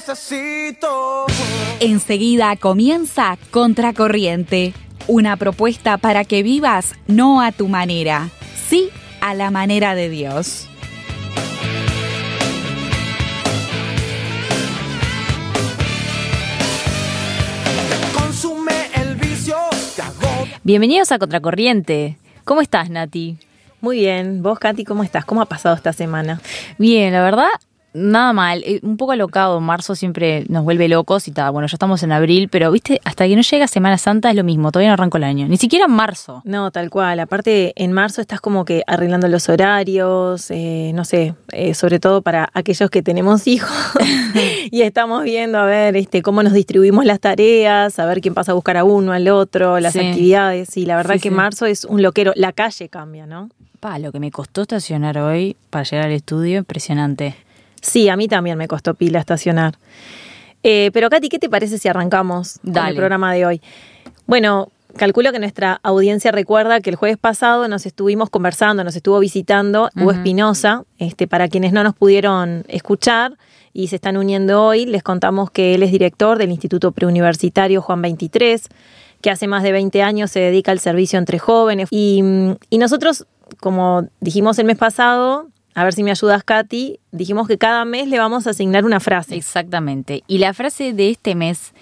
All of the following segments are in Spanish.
necesito. Enseguida comienza Contracorriente, una propuesta para que vivas no a tu manera, sí a la manera de Dios. Consume el vicio, te agobia. Bienvenidos a Contracorriente. ¿Cómo estás, Nati? Muy bien. ¿Vos, Katy, cómo estás? ¿Cómo ha pasado esta semana? Bien, la verdad, nada mal. Eh, Un poco alocado. Marzo siempre nos vuelve locos y tal. Bueno, ya estamos en abril, pero viste, hasta que no llega Semana Santa es lo mismo. Todavía no arranco el año. Ni siquiera en marzo. No, tal cual. Aparte, en marzo estás como que arreglando los horarios, eh, no sé, eh, sobre todo para aquellos que tenemos hijos y estamos viendo a ver este, cómo nos distribuimos las tareas, a ver quién pasa a buscar a uno, al otro, las Sí. actividades. Y la verdad Sí, que sí. marzo es un loquero. La calle cambia, ¿no? Pa, lo que me costó estacionar hoy para llegar al estudio, impresionante. Sí, a mí también me costó pila estacionar. Eh, pero Katy, ¿qué te parece si arrancamos con el programa de hoy? Bueno, calculo que nuestra audiencia recuerda que el jueves pasado nos estuvimos conversando, nos estuvo visitando Hugo Espinosa. Este, para quienes no nos pudieron escuchar y se están uniendo hoy, les contamos que él es director del Instituto Preuniversitario Juan 23, que hace más de 20 años se dedica al servicio entre jóvenes. Y, y nosotros, como dijimos el mes pasado, a ver si me ayudas, Katy, dijimos que cada mes le vamos a asignar una frase. Exactamente. Y la frase de este mes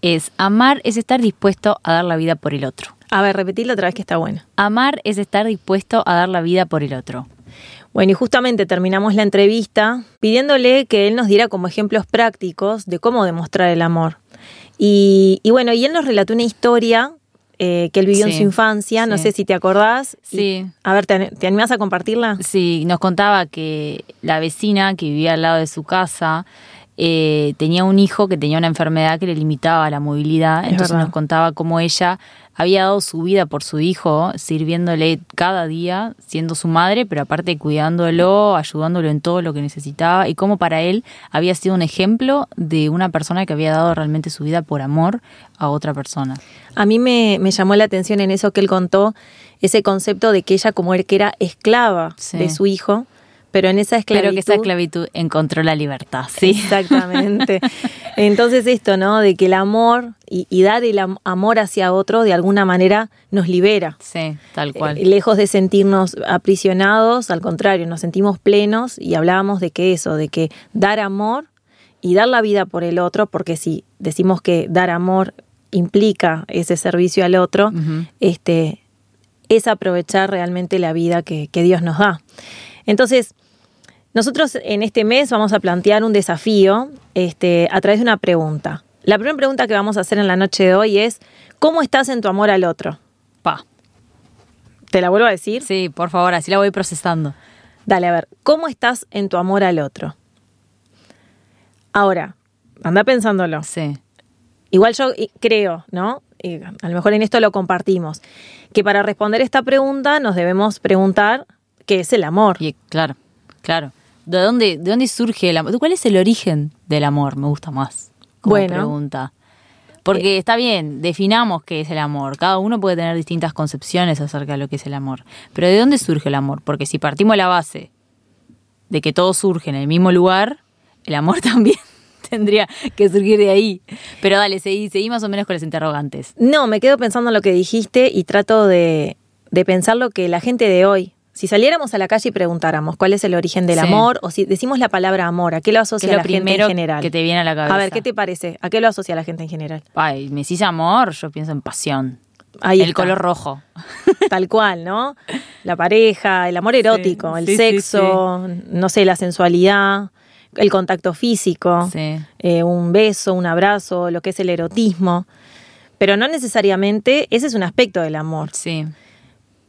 es, amar es estar dispuesto a dar la vida por el otro. A ver, repetirlo otra vez que está buena. Amar es estar dispuesto a dar la vida por el otro. Bueno, y justamente terminamos la entrevista pidiéndole que él nos diera como ejemplos prácticos de cómo demostrar el amor. Y, y bueno, y él nos relató una historia eh, que él vivió en su infancia, no sé si te acordás. Y- Sí. a ver, ¿te, ¿te animás a compartirla? Sí, nos contaba que la vecina que vivía al lado de su casa eh, tenía un hijo que tenía una enfermedad que le limitaba la movilidad. Es Entonces verdad. nos contaba cómo ella había dado su vida por su hijo, sirviéndole cada día, siendo su madre, pero aparte cuidándolo, ayudándolo en todo lo que necesitaba, y cómo para él había sido un ejemplo de una persona que había dado realmente su vida por amor a otra persona. A mí me, me llamó la atención en eso que él contó, ese concepto de que ella como él que era esclava Sí. de su hijo, pero en esa esclavitud... Pero que esa esclavitud encontró la libertad, sí. Exactamente. Entonces esto, ¿no? De que el amor y, y dar el am- amor hacia otro de alguna manera nos libera. Sí, tal cual. Eh, lejos de sentirnos aprisionados, al contrario, nos sentimos plenos y hablábamos de que eso, de que dar amor y dar la vida por el otro, porque si decimos que dar amor implica ese servicio al otro, este, es aprovechar realmente la vida que, que Dios nos da. Entonces, nosotros en este mes vamos a plantear un desafío este, a través de una pregunta. La primera pregunta que vamos a hacer en la noche de hoy es, ¿cómo estás en tu amor al otro? Pa. ¿Te la vuelvo a decir? Sí, por favor, así la voy procesando. Dale, a ver, ¿cómo estás en tu amor al otro? Ahora, anda pensándolo. Sí. Igual yo creo, ¿no? Y a lo mejor en esto lo compartimos, que para responder esta pregunta nos debemos preguntar qué es el amor. Y claro, claro. ¿De dónde, ¿De dónde surge el amor? ¿Cuál es el origen del amor? Me gusta más. Como Bueno. pregunta. Porque está bien, definamos qué es el amor. Cada uno puede tener distintas concepciones acerca de lo que es el amor. Pero ¿de dónde surge el amor? Porque si partimos de la base de que todo surge en el mismo lugar, el amor también tendría que surgir de ahí. Pero dale, seguí, seguí más o menos con los interrogantes. No, me quedo pensando en lo que dijiste y trato de, de pensar lo que la gente de hoy, si saliéramos a la calle y preguntáramos cuál es el origen del Sí. amor, o si decimos la palabra amor, ¿a qué lo asocia lo la gente en general? que te viene a la cabeza. A ver, ¿qué te parece? ¿A qué lo asocia la gente en general? Ay, me decís amor, yo pienso en pasión. Ahí el está. color rojo. Tal cual, ¿no? La pareja, el amor erótico, el sí, sexo, no sé, la sensualidad, el contacto físico, Sí. eh, un beso, un abrazo, lo que es el erotismo. Pero no necesariamente ese es un aspecto del amor. Sí.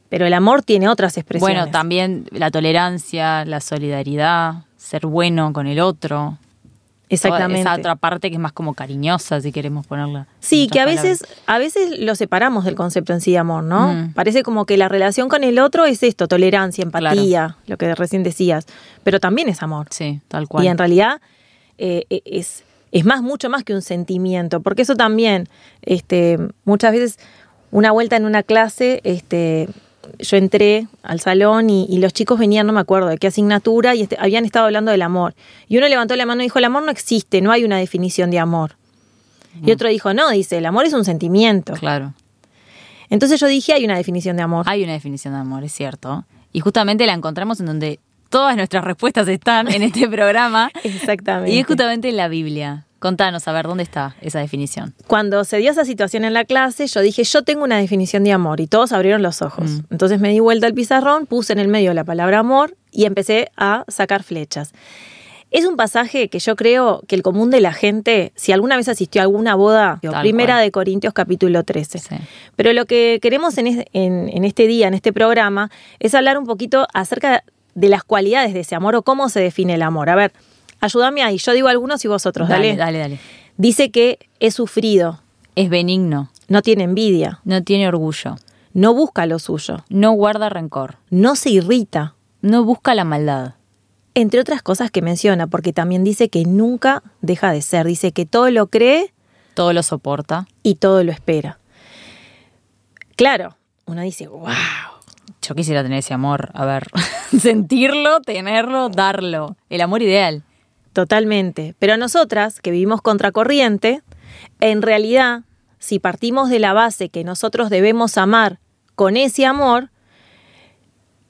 Pero el amor tiene otras expresiones. Bueno, también la tolerancia, la solidaridad, ser bueno con el otro. Exactamente. Esa otra parte que es más como cariñosa, si queremos ponerla. Sí, que a veces, a veces lo separamos del concepto en sí de amor, ¿no? Mm. Parece como que la relación con el otro es esto, tolerancia, empatía, lo que recién decías. Pero también es amor. Sí, tal cual. Y en realidad eh, eh, es, es más, mucho más que un sentimiento, porque eso también, este, muchas veces, una vuelta en una clase, este, yo entré al salón y, y los chicos venían, no me acuerdo de qué asignatura, y este- habían estado hablando del amor. Y uno levantó la mano y dijo, el amor no existe, no hay una definición de amor. Y otro dijo, no, dice, el amor es un sentimiento. Claro. Entonces yo dije, hay una definición de amor. Hay una definición de amor, es cierto. Y justamente la encontramos en donde todas nuestras respuestas están en este programa. Exactamente. Y es justamente en la Biblia. Contanos, a ver, ¿dónde está esa definición? Cuando se dio esa situación en la clase, yo dije, yo tengo una definición de amor y todos abrieron los ojos. Mm. Entonces me di vuelta al pizarrón, puse en el medio la palabra amor y empecé a sacar flechas. Es un pasaje que yo creo que el común de la gente, si alguna vez asistió a alguna boda, primera cual. de Corintios capítulo 13. Sí. Pero lo que queremos en, es- en- en este día, en este programa, es hablar un poquito acerca de las cualidades de ese amor o cómo se define el amor. A ver, ayúdame ahí, yo digo algunos y vosotros, dale. dale, dale. Dice que es sufrido, Es benigno, no tiene envidia, no tiene orgullo, no busca lo suyo, no guarda rencor, no se irrita, no busca la maldad. entre otras cosas que menciona, porque también dice que nunca deja de ser, dice que todo lo cree Todo lo soporta. y todo lo espera. Claro, uno dice, wow, Yo quisiera tener ese amor, a ver, sentirlo, tenerlo, darlo. El amor ideal. Totalmente. Pero nosotras, que vivimos contracorriente, en realidad, si partimos de la base que nosotros debemos amar con ese amor,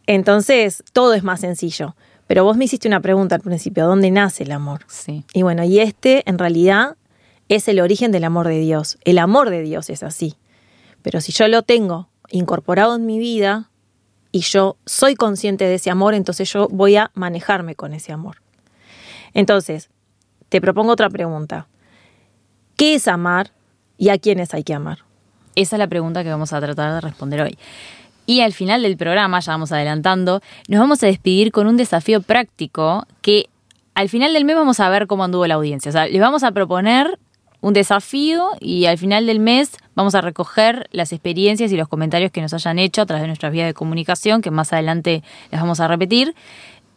entonces todo es más sencillo. Pero vos me hiciste una pregunta al principio, ¿dónde nace el amor? Sí. Y bueno, y este en realidad es el origen del amor de Dios. El amor de Dios es así. Pero si yo lo tengo incorporado en mi vida y yo soy consciente de ese amor, entonces yo voy a manejarme con ese amor. Entonces, te propongo otra pregunta. ¿Qué es amar y a quiénes hay que amar? Esa es la pregunta que vamos a tratar de responder hoy. Y al final del programa, ya vamos adelantando, nos vamos a despedir con un desafío práctico que al final del mes vamos a ver cómo anduvo la audiencia. O sea, les vamos a proponer un desafío y al final del mes vamos a recoger las experiencias y los comentarios que nos hayan hecho a través de nuestras vías de comunicación, que más adelante las vamos a repetir,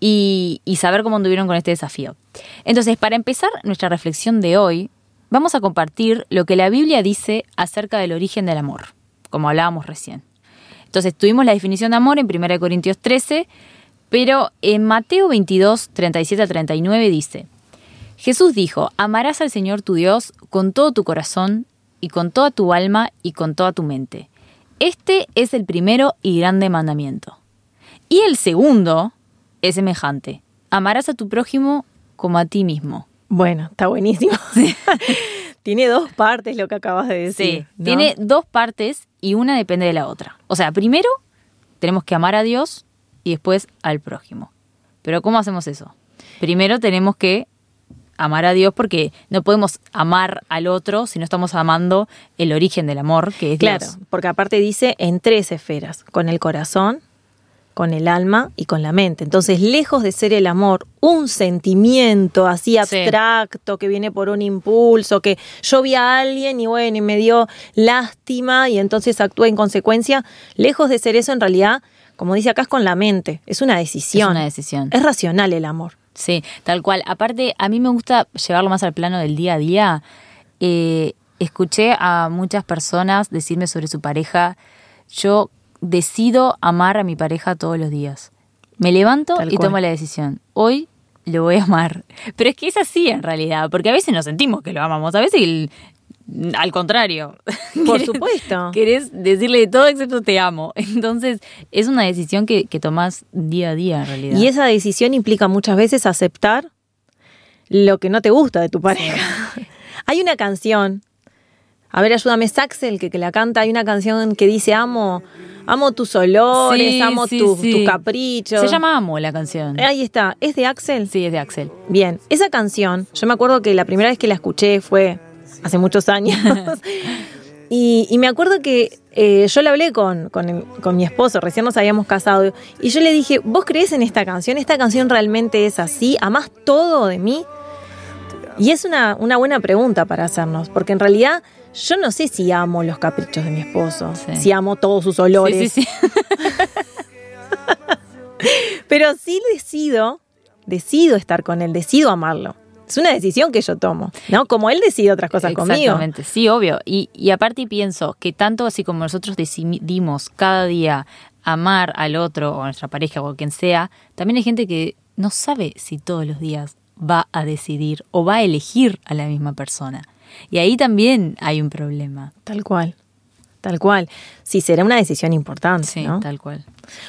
y, saber cómo anduvieron con este desafío. Entonces, para empezar nuestra reflexión de hoy, vamos a compartir lo que la Biblia dice acerca del origen del amor, como hablábamos recién. Entonces, tuvimos la definición de amor en 1 Corintios 13, pero en Mateo 22, 37 a 39 dice, Jesús dijo, amarás al Señor tu Dios con todo tu corazón y con toda tu alma y con toda tu mente. Este es el primero y grande mandamiento. Y el segundo es semejante, amarás a tu prójimo como a ti mismo. Bueno, está buenísimo. Tiene dos partes lo que acabas de decir. Sí, ¿no? tiene dos partes y una depende de la otra. O sea, primero tenemos que amar a Dios y después al prójimo. Pero ¿cómo hacemos eso? Primero tenemos que amar a Dios porque no podemos amar al otro si no estamos amando el origen del amor, que es Claro, Dios. porque aparte dice en tres esferas, con el corazón, con el alma y con la mente. Entonces, lejos de ser el amor un sentimiento así Sí. abstracto que viene por un impulso, que yo vi a alguien y bueno, y me dio lástima y entonces actué en consecuencia, lejos de ser eso en realidad, como dice acá, es con la mente, es una decisión. Es una decisión. Es racional el amor. Sí, tal cual. Aparte, a mí me gusta llevarlo más al plano del día a día. Eh, escuché a muchas personas decirme sobre su pareja, yo decido amar a mi pareja todos los días. Me levanto Tal y cual. tomo la decisión. Hoy lo voy a amar. Pero es que es así en realidad, porque a veces nos sentimos que lo amamos, a veces el- al contrario. Por Querés- supuesto. Querés decirle de todo excepto te amo. Entonces, es una decisión que, que tomás día a día en realidad. Y esa decisión implica muchas veces aceptar lo que no te gusta de tu pareja. Hay una canción, a ver, ayúdame, es Axel que, que la canta, hay una canción que dice amo, amo tus olores, Sí, amo sí, tus, sí. tus caprichos. Se llama Amo la canción. Ahí está, ¿es de Axel? Sí, es de Axel. Bien, esa canción, yo me acuerdo que la primera vez que la escuché fue hace muchos años. y, y me acuerdo que eh, yo la hablé con, con, el- con mi esposo, recién nos habíamos casado, y yo le dije, ¿vos crees en esta canción? ¿Esta canción realmente es así? ¿Amás todo de mí? Y es una, una buena pregunta para hacernos, porque en realidad yo no sé si amo los caprichos de mi esposo, Sí. si amo todos sus olores, Sí, sí, sí. pero sí decido, decido estar con él, decido amarlo. Es una decisión que yo tomo, ¿no? Como él decide otras cosas conmigo. Exactamente, sí, obvio. Y, y aparte pienso que tanto así como nosotros decidimos cada día amar al otro o a nuestra pareja o a quien sea, también hay gente que no sabe si todos los días va a decidir o va a elegir a la misma persona. Y ahí también hay un problema. Tal cual. Tal cual. Sí, será una decisión importante, Sí, ¿no? tal cual.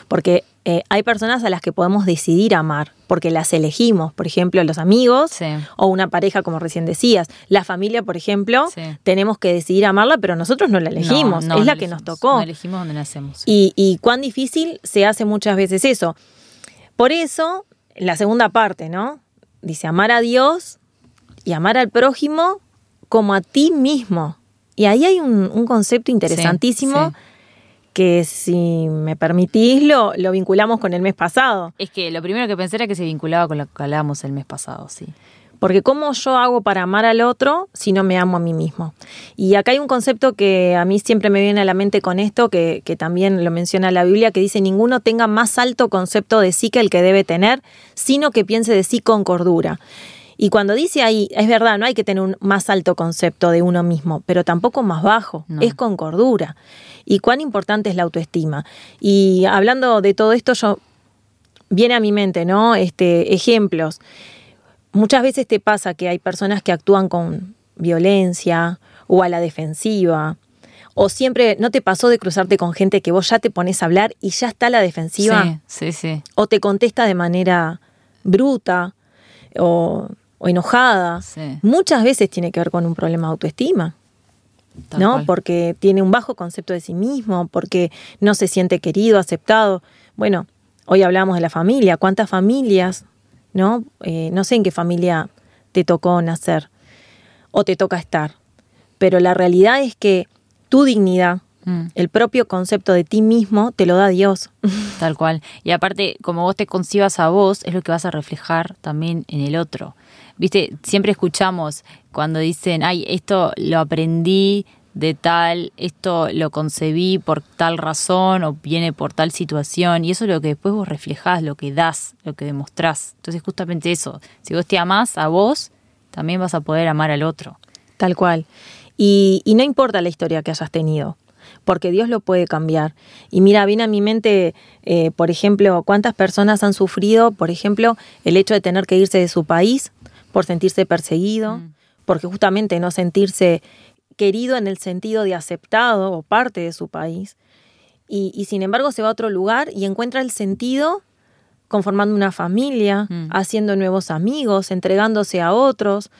Porque eh, hay personas a las que podemos decidir amar, porque las elegimos. Por ejemplo, los amigos Sí. o una pareja, como recién decías. La familia, por ejemplo, Sí. tenemos que decidir amarla, pero nosotros no la elegimos. No, no, es la no que nos tocó. No elegimos donde nacemos. Y, y cuán difícil se hace muchas veces eso. Por eso, la segunda parte, ¿no? Dice amar a Dios y amar al prójimo como a ti mismo. Y ahí hay un, un concepto interesantísimo sí. que si me permitís lo, lo vinculamos con el mes pasado. Es que lo primero que pensé era que se vinculaba con lo que hablábamos el mes pasado, sí. Porque ¿cómo yo hago para amar al otro si no me amo a mí mismo? Y acá hay un concepto que a mí siempre me viene a la mente con esto, que, que también lo menciona la Biblia, que dice, ninguno tenga más alto concepto de sí que el que debe tener, sino que piense de sí con cordura. Y cuando dice ahí, es verdad, no hay que tener un más alto concepto de uno mismo, pero tampoco más bajo, No. es con cordura. Y cuán importante es la autoestima. Y hablando de todo esto, yo viene a mi mente, ¿no? Este, ejemplos. Muchas veces te pasa que hay personas que actúan con violencia o a la defensiva. O siempre, ¿no te pasó de cruzarte con gente que vos ya te pones a hablar y ya está a la defensiva? Sí, sí, sí. O te contesta de manera bruta o, o enojada. Sí. Muchas veces tiene que ver con un problema de autoestima. Tal ¿no? cual. Porque tiene un bajo concepto de sí mismo, porque no se siente querido, aceptado. Bueno, hoy hablamos de la familia. ¿Cuántas familias, no? Eh, no sé en qué familia te tocó nacer o te toca estar, pero la realidad es que tu dignidad, Mm. el propio concepto de ti mismo, te lo da Dios. Tal cual. Y aparte, como vos te concibas a vos, es lo que vas a reflejar también en el otro. Viste, siempre escuchamos cuando dicen, ay, esto lo aprendí de tal, esto lo concebí por tal razón o viene por tal situación. Y eso es lo que después vos reflejás, lo que das, lo que demostrás. Entonces, justamente eso. Si vos te amás a vos, también vas a poder amar al otro. Tal cual. Y, y no importa la historia que hayas tenido, porque Dios lo puede cambiar. Y mira, viene a mi mente, eh, por ejemplo, cuántas personas han sufrido, por ejemplo, el hecho de tener que irse de su país por sentirse perseguido, porque justamente no sentirse querido en el sentido de aceptado o parte de su país. Y, y sin embargo se va a otro lugar y encuentra el sentido conformando una familia, Mm. haciendo nuevos amigos, entregándose a otros,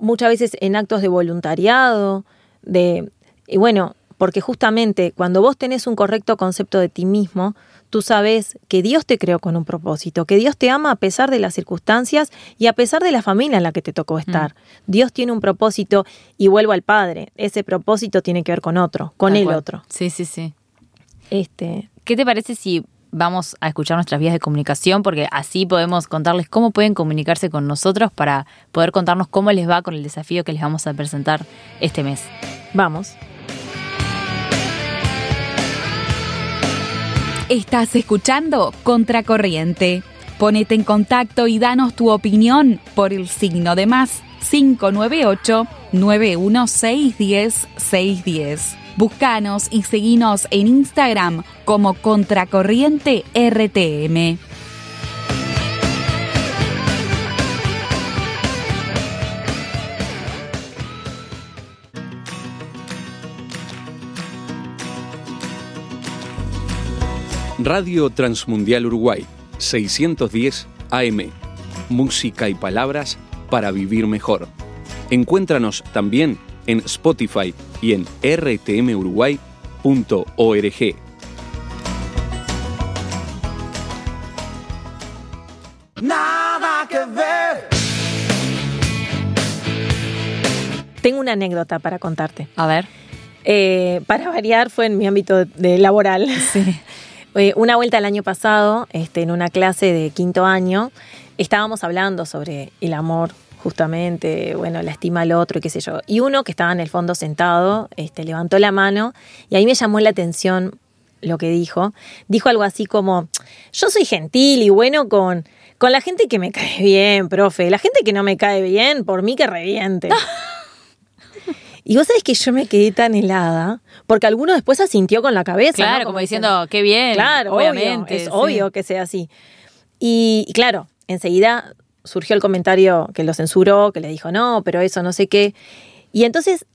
muchas veces en actos de voluntariado, de y bueno, porque justamente cuando vos tenés un correcto concepto de ti mismo, tú sabes que Dios te creó con un propósito, que Dios te ama a pesar de las circunstancias y a pesar de la familia en la que te tocó estar. Dios tiene un propósito y vuelvo al Padre, ese propósito tiene que ver con otro, con Tal el cual. otro. Sí, sí, sí. Este, ¿Qué te parece si vamos a escuchar nuestras vías de comunicación? Porque así podemos contarles cómo pueden comunicarse con nosotros para poder contarnos cómo les va con el desafío que les vamos a presentar este mes. vamos. Estás escuchando Contracorriente. Ponete en contacto y danos tu opinión por el signo de más 598-91610-610. Búscanos y seguinos en Instagram como Contracorriente RTM. Radio Transmundial Uruguay, 610 AM. Música y palabras para vivir mejor. Encuéntranos también en Spotify y en rtmuruguay.org. Nada que ver. Tengo una anécdota para contarte. A ver. Eh, para variar, fue en mi ámbito de laboral. Eh, una vuelta el año pasado, este, en una clase de quinto año, estábamos hablando sobre el amor, justamente, bueno, la estima al otro y qué sé yo. Y uno que estaba en el fondo sentado, este, levantó la mano y ahí me llamó la atención lo que dijo. Dijo algo así como, yo soy gentil y bueno con, con la gente que me cae bien, profe. La gente que no me cae bien, por mí que reviente. Y vos sabés que yo me quedé tan helada, porque alguno después asintió con la cabeza. Claro, ¿no? como, diciendo, qué bien. Claro, obviamente. obvio, es sí. obvio que sea así. Y, y claro, enseguida surgió el comentario que lo censuró, que le dijo, no, pero eso no sé qué. Y entonces,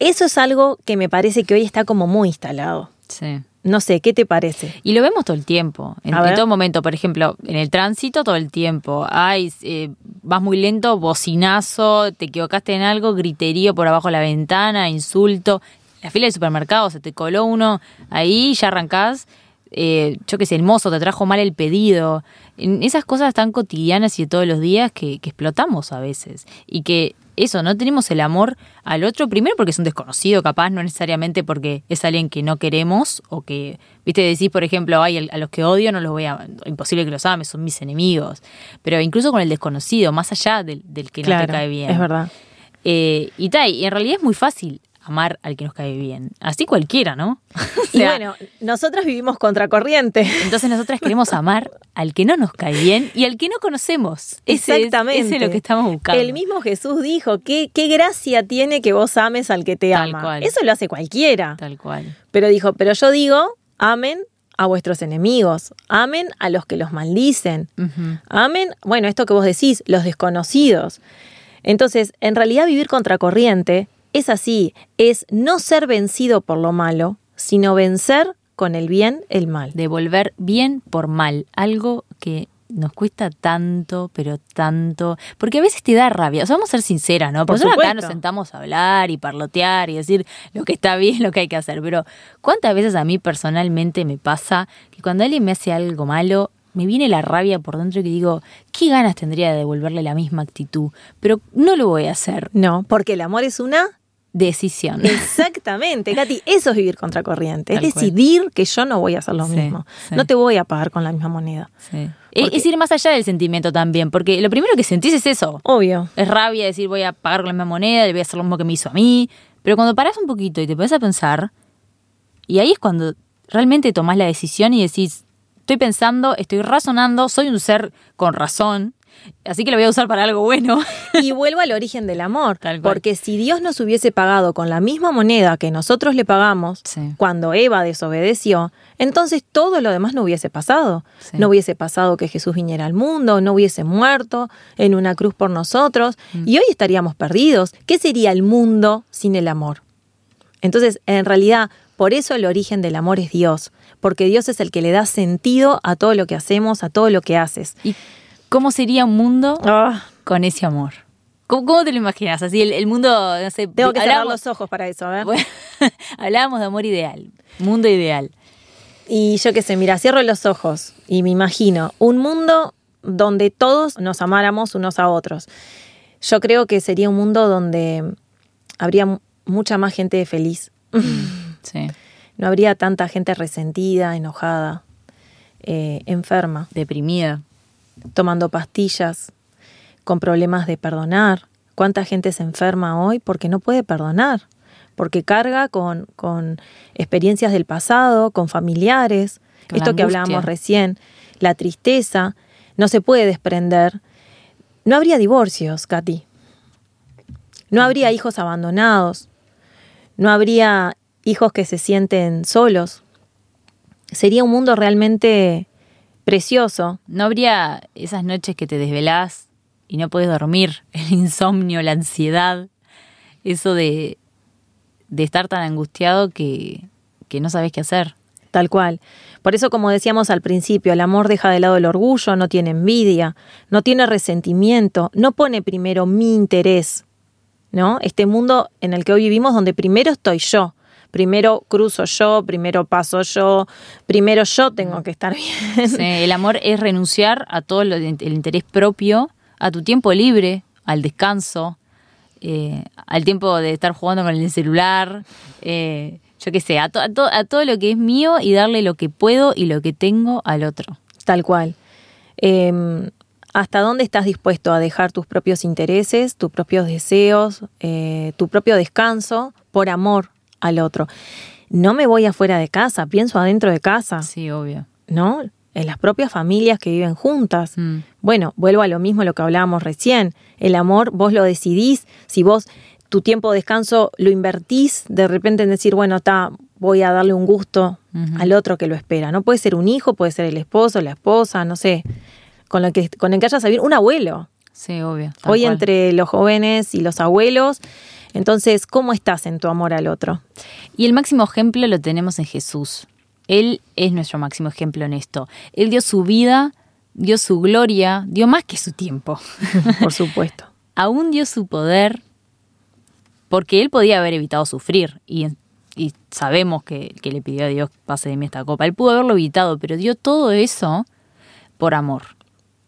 eso es algo que me parece que hoy está como muy instalado. Sí. No sé, ¿qué te parece? Y lo vemos todo el tiempo, en, todo momento, por ejemplo, en el tránsito todo el tiempo. Ay, eh, vas muy lento, bocinazo, te equivocaste en algo, griterío por abajo de la ventana, insulto. La fila del supermercado, se te coló uno ahí, ya arrancás. eh, yo qué sé, el mozo te trajo mal el pedido. En esas cosas tan cotidianas y de todos los días que, que explotamos a veces. Y que eso, no tenemos el amor al otro, primero porque es un desconocido, capaz, no necesariamente porque es alguien que no queremos o que, viste, decís, por ejemplo, ay, a los que odio no los voy a, imposible que los ame, son mis enemigos. Pero incluso con el desconocido, más allá del, del que no te cae bien. es verdad. Eh, y tal, y en realidad es muy fácil amar al que nos cae bien. Así cualquiera, ¿no? O Y sea, bueno, nosotras vivimos contracorriente. entonces nosotras queremos amar al que no nos cae bien y al que no conocemos. Ese es- Exactamente. ese es lo que estamos buscando. El mismo Jesús dijo, ¿qué, qué gracia tiene que vos ames al que te Tal ama. cual. Eso lo hace cualquiera. Tal cual. Pero dijo, pero yo digo, amen a vuestros enemigos, amen a los que los maldicen, amen, bueno, esto que vos decís, los desconocidos. Entonces, en realidad vivir contracorriente es así, es no ser vencido por lo malo, sino vencer con el bien el mal. Devolver bien por mal. Algo que nos cuesta tanto, pero tanto. Porque a veces te da rabia. O sea, vamos a ser sinceras, ¿no? Por Porque nosotros acá nos sentamos a hablar y parlotear y decir lo que está bien, lo que hay que hacer. Pero ¿cuántas veces a mí personalmente me pasa que cuando alguien me hace algo malo, me viene la rabia por dentro y que digo, ¿qué ganas tendría de devolverle la misma actitud? Pero no lo voy a hacer. No, porque el amor es una Decisión. Exactamente, Katy, eso es vivir contracorriente, Tal es cual. decidir que yo no voy a hacer lo Sí, mismo. sí. No te voy a pagar con la misma moneda. Sí. Es, es ir más allá del sentimiento también, porque lo primero que sentís es eso. Obvio. Es rabia decir voy a pagar con la misma moneda, le voy a hacer lo mismo que me hizo a mí. Pero cuando parás un poquito y te pones a pensar, y ahí es cuando realmente tomás la decisión y decís, estoy pensando, estoy razonando, soy un ser con razón, así que lo voy a usar para algo bueno. Y vuelvo al origen del amor, Tal cual. porque si Dios nos hubiese pagado con la misma moneda que nosotros le pagamos Sí. cuando Eva desobedeció, entonces todo lo demás no hubiese pasado. Sí. No hubiese pasado que Jesús viniera al mundo, no hubiese muerto en una cruz por nosotros, Mm. y hoy estaríamos perdidos. ¿Qué sería el mundo sin el amor? Entonces, en realidad, por eso el origen del amor es Dios, porque Dios es el que le da sentido a todo lo que hacemos, a todo lo que haces. ¿Y cómo sería un mundo Ah, con ese amor? ¿Cómo, cómo te lo imaginas? Así el, el mundo, no sé, tengo que cerrar los ojos para eso, a ver. Bueno, hablábamos de amor ideal, mundo ideal. Y yo qué sé, mira, cierro los ojos y me imagino un mundo donde todos nos amáramos unos a otros. Yo creo que sería un mundo donde habría mucha más gente feliz. Sí. No habría tanta gente resentida, enojada, eh, enferma, Deprimida. Tomando pastillas, con problemas de perdonar. ¿Cuánta gente se enferma hoy porque no puede perdonar? Porque carga con, con experiencias del pasado, con familiares, Con esto que hablábamos recién, la tristeza, no se puede desprender. No habría divorcios, Katy. No habría hijos abandonados. No habría hijos que se sienten solos. Sería un mundo realmente precioso, No habría esas noches que te desvelás y no puedes dormir, el insomnio, la ansiedad, eso de, de estar tan angustiado que, que no sabes qué hacer. Tal cual. Por eso, como decíamos al principio, el amor deja de lado el orgullo, no tiene envidia, no tiene resentimiento, no pone primero mi interés, ¿no? Este mundo en el que hoy vivimos donde primero estoy yo, primero cruzo yo, primero paso yo, primero yo tengo que estar bien. Sí, el amor es renunciar a todo lo el interés propio, a tu tiempo libre, al descanso, eh, al tiempo de estar jugando con el celular, eh, yo qué sé, a, to- a to- a todo lo que es mío y darle lo que puedo y lo que tengo al otro. Tal cual. Eh, ¿Hasta dónde estás dispuesto a dejar tus propios intereses, tus propios deseos, eh, tu propio descanso por amor al otro? No me voy afuera de casa, pienso adentro de casa, Sí, obvio. ¿no? En las propias familias que viven juntas. Mm. Bueno, vuelvo a lo mismo lo que hablábamos recién. El amor vos lo decidís si vos tu tiempo de descanso lo invertís de repente en decir, bueno, está, voy a darle un gusto al otro que lo espera. No puede ser un hijo, puede ser el esposo, la esposa, no sé, con, lo que, con el que hayas a vivir, un abuelo. Sí, obvio. Hoy cual. entre los jóvenes y los abuelos. Entonces, ¿cómo estás en tu amor al otro? Y el máximo ejemplo lo tenemos en Jesús. Él es nuestro máximo ejemplo en esto. Él dio su vida, dio su gloria, dio más que su tiempo. Por supuesto. Aún dio su poder porque él podía haber evitado sufrir. Y, y sabemos que, que le pidió a Dios pase de mí esta copa. Él pudo haberlo evitado, pero dio todo eso por amor.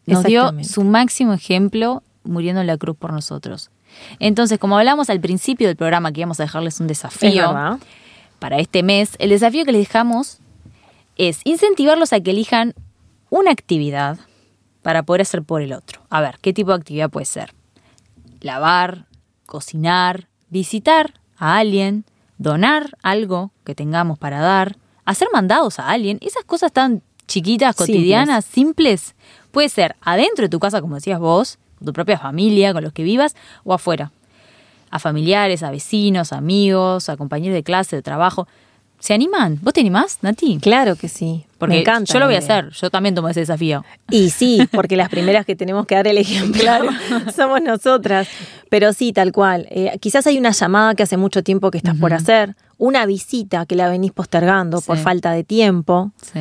Nos dio su máximo ejemplo muriendo en la cruz por nosotros. Entonces, como hablamos al principio del programa que íbamos a dejarles un Es desafío, para este mes, el desafío que les dejamos es incentivarlos a que elijan una actividad para poder hacer por el otro. A ver, ¿qué tipo de actividad puede ser? Lavar, cocinar, visitar a alguien, donar algo que tengamos para dar, hacer mandados a alguien, esas cosas tan chiquitas, cotidianas, simples. Puede ser adentro de tu casa, como decías vos, tu propia familia, con los que vivas, o afuera a familiares, a vecinos, amigos, a compañeros de clase, de trabajo. ¿Se animan? ¿Vos te animás, Nati? Claro que sí. Porque Me encanta. yo lo voy a hacer, yo también tomo ese desafío. Y sí, porque las primeras que tenemos que dar el ejemplo somos nosotras. Pero sí, tal cual. Eh, quizás hay una llamada que hace mucho tiempo que estás por hacer, una visita que la venís postergando por falta de tiempo. Sí.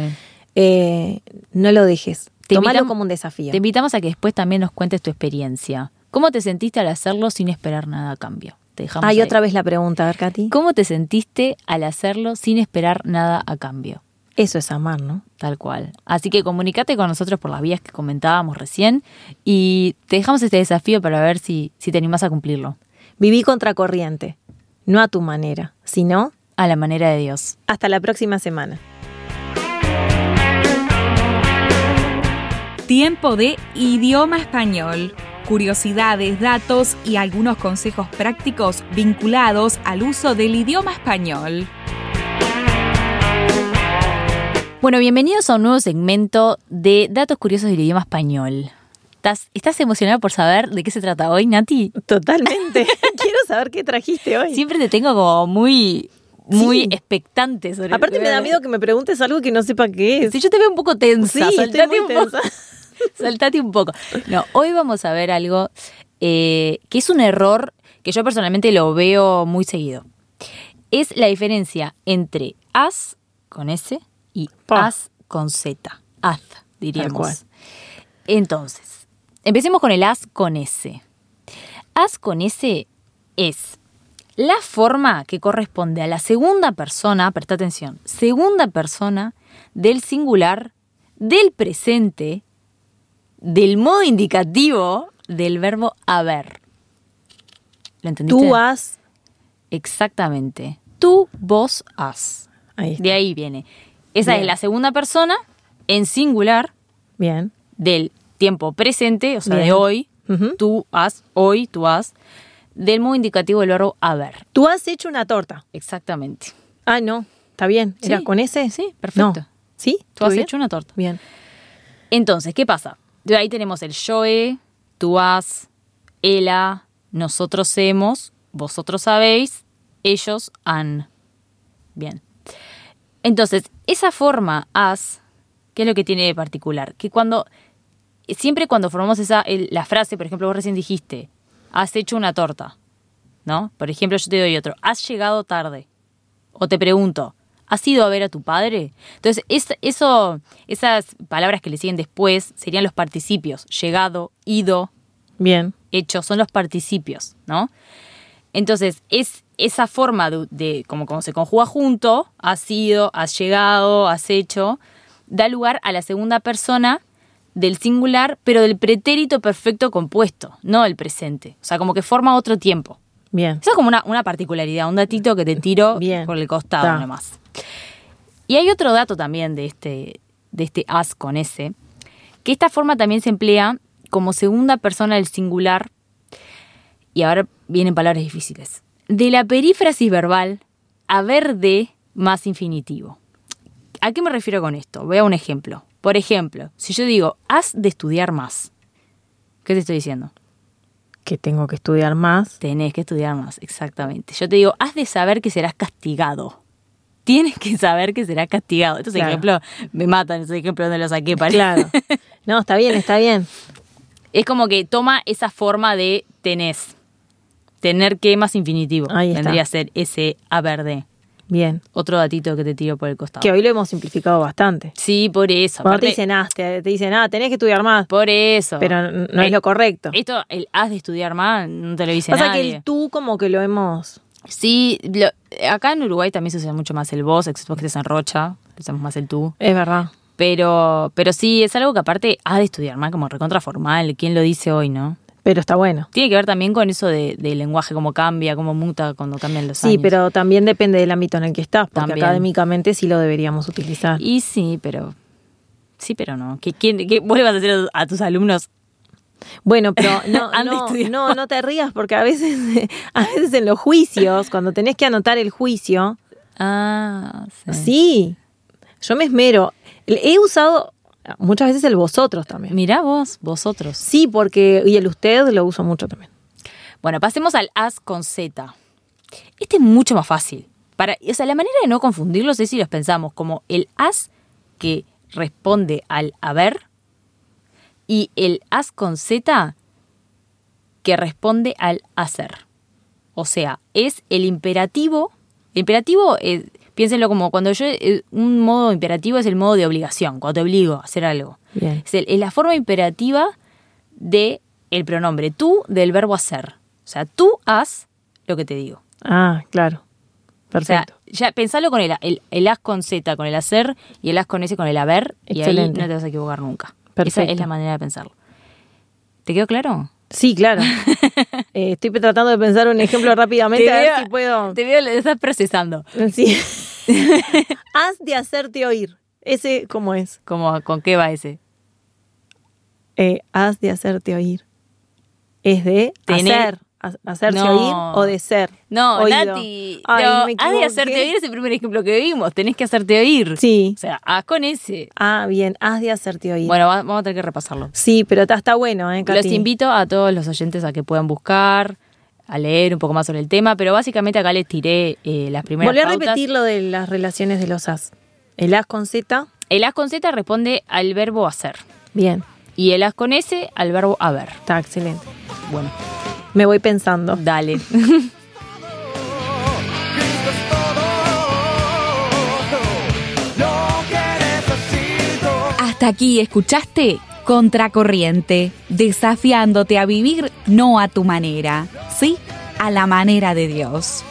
Eh, no lo dejes. Te Tómalo como un desafío. Te invitamos a que después también nos cuentes tu experiencia. ¿Cómo te sentiste al hacerlo sin esperar nada a cambio? Te dejamos Hay ahí. otra vez la pregunta, a ver, Katy. ¿Cómo te sentiste al hacerlo sin esperar nada a cambio? Eso es amar, ¿no? Tal cual. Así que comunícate con nosotros por las vías que comentábamos recién y te dejamos este desafío para ver si, si te animás a cumplirlo. Viví contracorriente, no a tu manera, sino A la manera de Dios. hasta la próxima semana. Tiempo de idioma español. Curiosidades, datos y algunos consejos prácticos vinculados al uso del idioma español. Bueno, bienvenidos a un nuevo segmento de Datos Curiosos del Idioma Español. ¿Estás, estás emocionada por saber de qué se trata hoy, Nati? Totalmente. Quiero saber qué trajiste hoy. Siempre te tengo como muy, muy Sí. expectante sobre Aparte me da miedo que me preguntes algo que no sepa qué es. Si yo te veo un poco tensa, Sí, estoy muy un poco. Saltate un poco. No, hoy vamos a ver algo eh, que es un error que yo personalmente lo veo muy seguido. Es la diferencia entre as con S y Pa. as con Z. Az, diríamos. Entonces, empecemos con el as con S. As con S es la forma que corresponde a la segunda persona, presta atención, segunda persona del singular, del presente, del modo indicativo del verbo haber. ¿Lo entendiste? Tú has. Exactamente. Tú, vos, has. Ahí está. De ahí viene. Esa Bien. es la segunda persona en singular Bien. del tiempo presente, o sea, de hoy. Tú has, hoy, tú has. Del modo indicativo del verbo haber. Tú has hecho una torta. Exactamente. Ah, no. Está bien. ¿Era Sí, con ese? sí, perfecto. No. ¿Sí? Tú ¿Todo has bien? hecho una torta. Bien. Entonces, ¿qué pasa? De ahí tenemos el yo he, tú has, ella, nosotros hemos, vosotros sabéis, ellos han. Bien. Entonces, esa forma has, ¿qué es lo que tiene de particular? Que cuando, siempre cuando formamos esa, la frase, por ejemplo, vos recién dijiste, has hecho una torta, ¿no? Por ejemplo, yo te doy otro, has llegado tarde. O te pregunto, ¿has ido a ver a tu padre? Entonces, es- eso, esas palabras que le siguen después serían los participios. Llegado, ido, Bien. hecho, son los participios, ¿no? Entonces, es esa forma de, de- como, como se conjuga junto, has sido, has llegado, has hecho, da lugar a la segunda persona del singular, pero del pretérito perfecto compuesto, no el presente. O sea, como que forma otro tiempo. Bien. Eso es como una, una particularidad, un datito que te tiro Bien. por el costado Ta. nomás. Y hay otro dato también de este, de este as con S, que esta forma también se emplea como segunda persona del singular, y ahora vienen palabras difíciles, de la perífrasis verbal haber de más infinitivo. ¿A qué me refiero con esto? Voy a un ejemplo. Por ejemplo, si yo digo, has de estudiar más, ¿qué te estoy diciendo? Que tengo que estudiar más. Tenés que estudiar más, exactamente. Yo te digo, has de saber que serás castigado. Tienes que saber que serás castigado. Estos Claro. ejemplos me matan, esos ejemplos donde los saqué para. Claro. No, está bien, está bien. Es como que toma esa forma de tenés. Tener que más infinitivo. Ahí está. Vendría a ser ese haber de. Bien. Otro datito que te tiro por el costado. Que hoy lo hemos simplificado bastante. Sí, por eso. Cuando te Aparte- dicen, ah, te, te dicen, ah, tenés que estudiar más. Por eso. Pero no es Eh, lo correcto. Esto, el has de estudiar más, no te lo dice Pasa nadie. que el tú como que lo hemos... Sí, lo- acá en Uruguay también se usa mucho más el vos, excepto que estés en Rocha, usamos más el tú. Es verdad. Pero, pero sí, es algo que aparte has de estudiar más como recontra formal. ¿Quién lo dice hoy, no? Pero está bueno. Tiene que ver también con eso de- del lenguaje, cómo cambia, cómo muta cuando cambian los Sí, años. pero también depende del ámbito en el que estás, porque También. académicamente sí lo deberíamos utilizar. Y sí, pero... Sí, pero no. ¿Qué, quién, qué, vos le vas a hacer a tus alumnos? Bueno, pero no, no, no te rías porque a veces, a veces en los juicios, cuando tenés que anotar el juicio, Ah, sí. sí, yo me esmero. He usado muchas veces el vosotros también. Mirá vos, vosotros. Sí, porque, y el usted lo uso mucho también. Bueno, pasemos al as con Z. Este es mucho más fácil. Para, o sea, la manera de no confundirlos es si los pensamos como el as que responde al haber y el as con Z que responde al hacer. O sea, es el imperativo. El imperativo, es, piénsenlo como cuando yo. eh, Un modo imperativo es el modo de obligación, cuando te obligo a hacer algo. Bien. Es, el- es la forma imperativa de el pronombre tú del verbo hacer. O sea, tú haz lo que te digo. Ah, claro. O sea, Perfecto. ya pensalo con el, el, el as con Z, con el hacer, y el as con S con el haber, y ahí Excelente. no te vas a equivocar nunca. Esa es la manera de pensarlo. ¿Te quedó claro? Sí, claro. Eh, estoy tratando de pensar un ejemplo rápidamente a ver si puedo. Te veo, estás procesando. Sí. Has de hacerte oír. Ese, ¿cómo es? Como, ¿Con qué va ese? Eh, has de hacerte oír. Es de Tener- hacer. Ha- Hacerse No. oír o de ser. No, oído. Nati. Ay, no, me has de hacerte oír es el primer ejemplo que vimos. Tenés que hacerte oír. Sí. O sea, haz con ese. Ah, bien. Has de hacerte oír. Bueno, va- vamos a tener que repasarlo. Sí, pero está, está bueno, ¿eh, Katy? Los invito a todos los oyentes a que puedan buscar, a leer un poco más sobre el tema, pero básicamente acá les tiré eh, las primeras Volví a repetir lo de las relaciones de los as. El as con Z. El as con Z responde al verbo hacer Bien. y el as con S al verbo haber. Está excelente. Bueno, Me voy pensando. dale. Hasta aquí escuchaste Contracorriente, desafiándote a vivir no a tu manera, sí, a la manera de Dios.